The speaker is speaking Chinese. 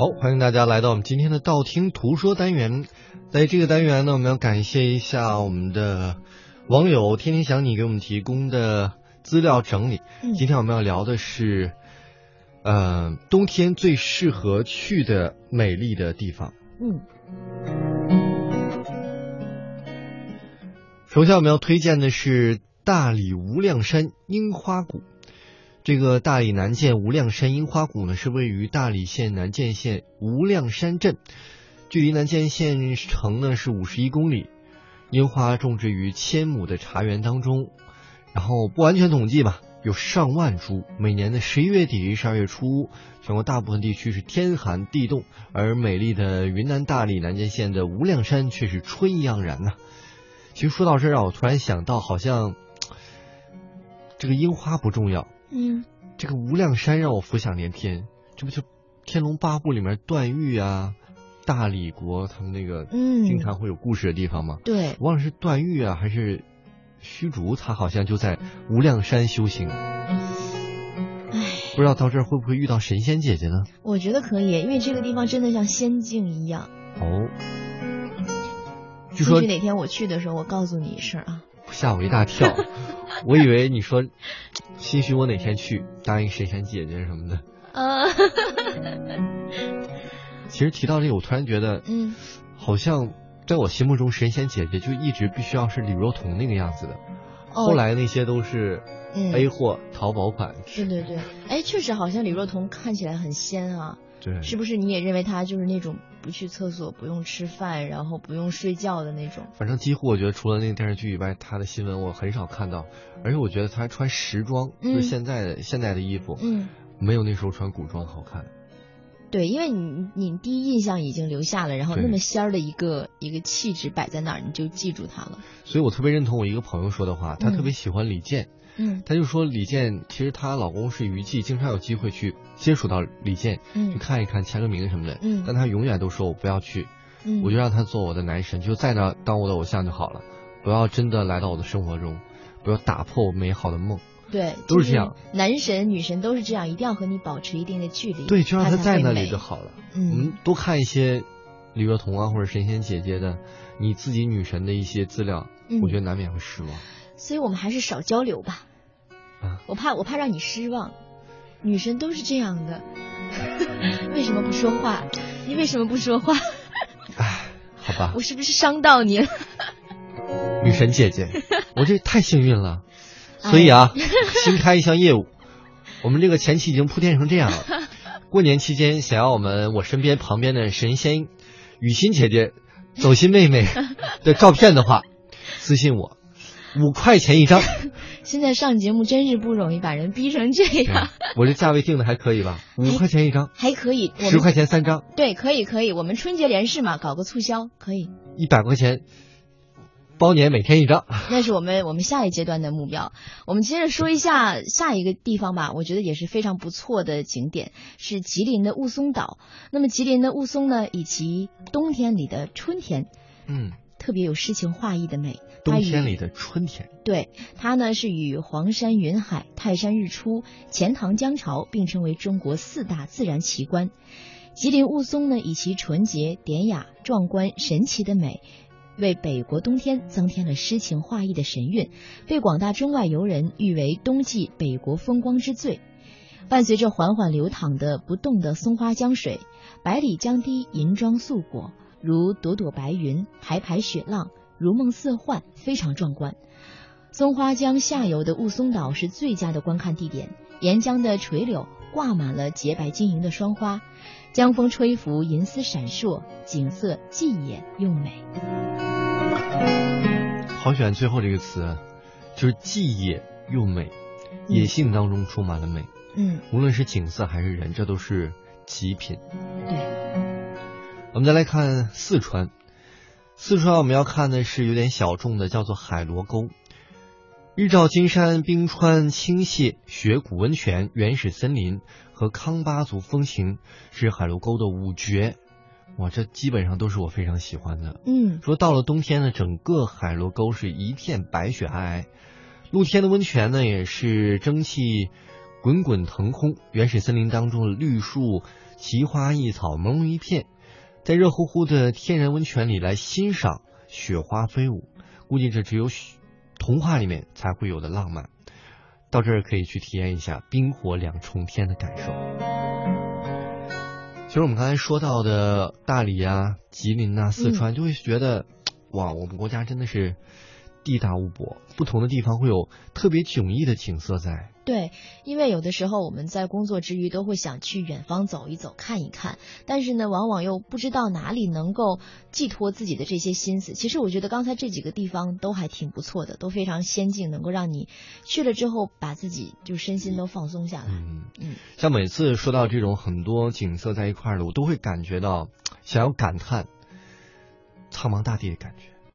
好，欢迎大家来到我们今天的道听途说单元。在这个单元呢，我们要感谢一下我们的网友天天想你给我们提供的资料整理。嗯今天我们要聊的是，呃，冬天最适合去的美丽的地方。嗯首先我们要推荐的是大理无量山樱花谷。这个大理南涧无量山樱花谷呢，是位于大理县南涧县无量山镇，距离南涧县城呢是五十一公里。樱花种植于千亩的茶园当中，然后不完全统计吧，有上万株。每年的十一月底、十二月初，全国大部分地区是天寒地冻，而美丽的云南大理南涧县的无量山却是春意盎然呐、其实说到这儿，让我突然想到，好像这个樱花不重要，嗯，这个无量山让我浮想联翩，这不就《天龙八部》里面段誉啊、大理国他们那个嗯经常会有故事的地方吗？对，我忘了是段誉啊还是虚竹，他好像就在无量山修行。唉，不知道到这儿会不会遇到神仙姐姐呢？我觉得可以，因为这个地方真的像仙境一样。哦，据说哪天我去的时候，我告诉你一声啊。吓我一大跳，我以为你说，兴许我哪天去当一个神仙姐姐什么的。啊，其实提到这个，我突然觉得，嗯，好像在我心目中神仙姐姐就一直必须要是李若彤那个样子的，哦后来那些都是嗯 A 货、淘宝款。对对对，哎，确实好像李若彤看起来很仙啊，对，是不是？你也认为他就是那种不去厕所、不用吃饭，然后不用睡觉的那种？反正几乎我觉得除了那个电视剧以外，他的新闻我很少看到，而且我觉得他穿时装，嗯就是现在的现在的衣服，嗯，没有那时候穿古装好看。对，因为你你第一印象已经留下了，然后那么仙儿的一个一个气质摆在那儿，你就记住他了。所以我特别认同我一个朋友说的话，他嗯特别喜欢李健，嗯他就说李健其实她老公是娱记，经常有机会去接触到李健，去嗯看一看、签个名什么的，嗯但他永远都说我不要去，嗯，我就让他做我的男神，就在那当我的偶像就好了，不要真的来到我的生活中，不要打破我美好的梦。对，都是这样。男神女神都是这样，一定要和你保持一定的距离。对，就让他在那里就好了。我嗯们多看一些李若彤啊或者神仙姐姐的你自己女神的一些资料，嗯我觉得难免会失望。所以我们还是少交流吧。啊我怕我怕让你失望，女神都是这样的。为什么不说话？你为什么不说话？唉，好吧我，是不是伤到你了？女神姐姐，我这太幸运了。所以啊，新开一项业务，我们这个前期已经铺垫成这样了。过年期间，想要我们我身边旁边的神仙雨欣姐姐、走心妹妹的照片的话，私信我，五块钱一张。现在上节目真是不容易，把人逼成这样。我这价位定的还可以吧？五块钱一张，还可以，十块钱三张，对，可以可以，我们春节联试嘛，搞个促销可以。一百块钱包年每天一张。那是我们我们下一阶段的目标。我们接着说一下下一个地方吧，我觉得也是非常不错的景点，是吉林的雾凇岛。那么吉林的雾凇呢，以其冬天里的春天，嗯，特别有诗情画意的美。冬天里的春天。对它呢是与黄山云海、泰山日出、钱塘江潮并称为中国四大自然奇观。吉林雾凇呢，以其纯洁、典雅、壮观、神奇的美，为北国冬天增添了诗情画意的神韵，被广大中外游人誉为冬季北国风光之最。伴随着缓缓流淌的不动的松花江水，百里江堤银装素裹，如朵朵白云，排排雪浪，如梦似幻，非常壮观。松花江下游的雾凇岛是最佳的观看地点，沿江的垂柳挂满了洁白晶莹的霜花，江风吹拂，银丝闪烁，景色既野又美。好喜欢最后这个词，就是既野又美，嗯野性当中充满了美。嗯，无论是景色还是人，这都是极品。对，我们再来看四川，四川我们要看的是有点小众的，叫做海螺沟。日照金山、冰川、倾泻、雪谷温泉、原始森林和康巴族风情是海螺沟的五绝。哇，这基本上都是我非常喜欢的。嗯说到了冬天呢，整个海螺沟是一片白雪皑皑，露天的温泉呢也是蒸汽滚滚腾空，原始森林当中的绿树奇花异草朦胧一片，在热乎乎的天然温泉里来欣赏雪花飞舞，估计这只有童话里面才会有的浪漫。到这儿可以去体验一下冰火两重天的感受。其实我们刚才说到的大理啊、吉林啊、四川，就会觉得，哇，我们国家真的是。地大物博，不同的地方会有特别迥异的景色在。对，因为有的时候我们在工作之余都会想去远方走一走、看一看，但是呢，往往又不知道哪里能够寄托自己的这些心思。其实我觉得刚才这几个地方都还挺不错的，都非常仙境，能够让你去了之后把自己就身心都放松下来。嗯嗯，像每次说到这种很多景色在一块儿的，我都会感觉到想要感叹苍茫大地的感觉。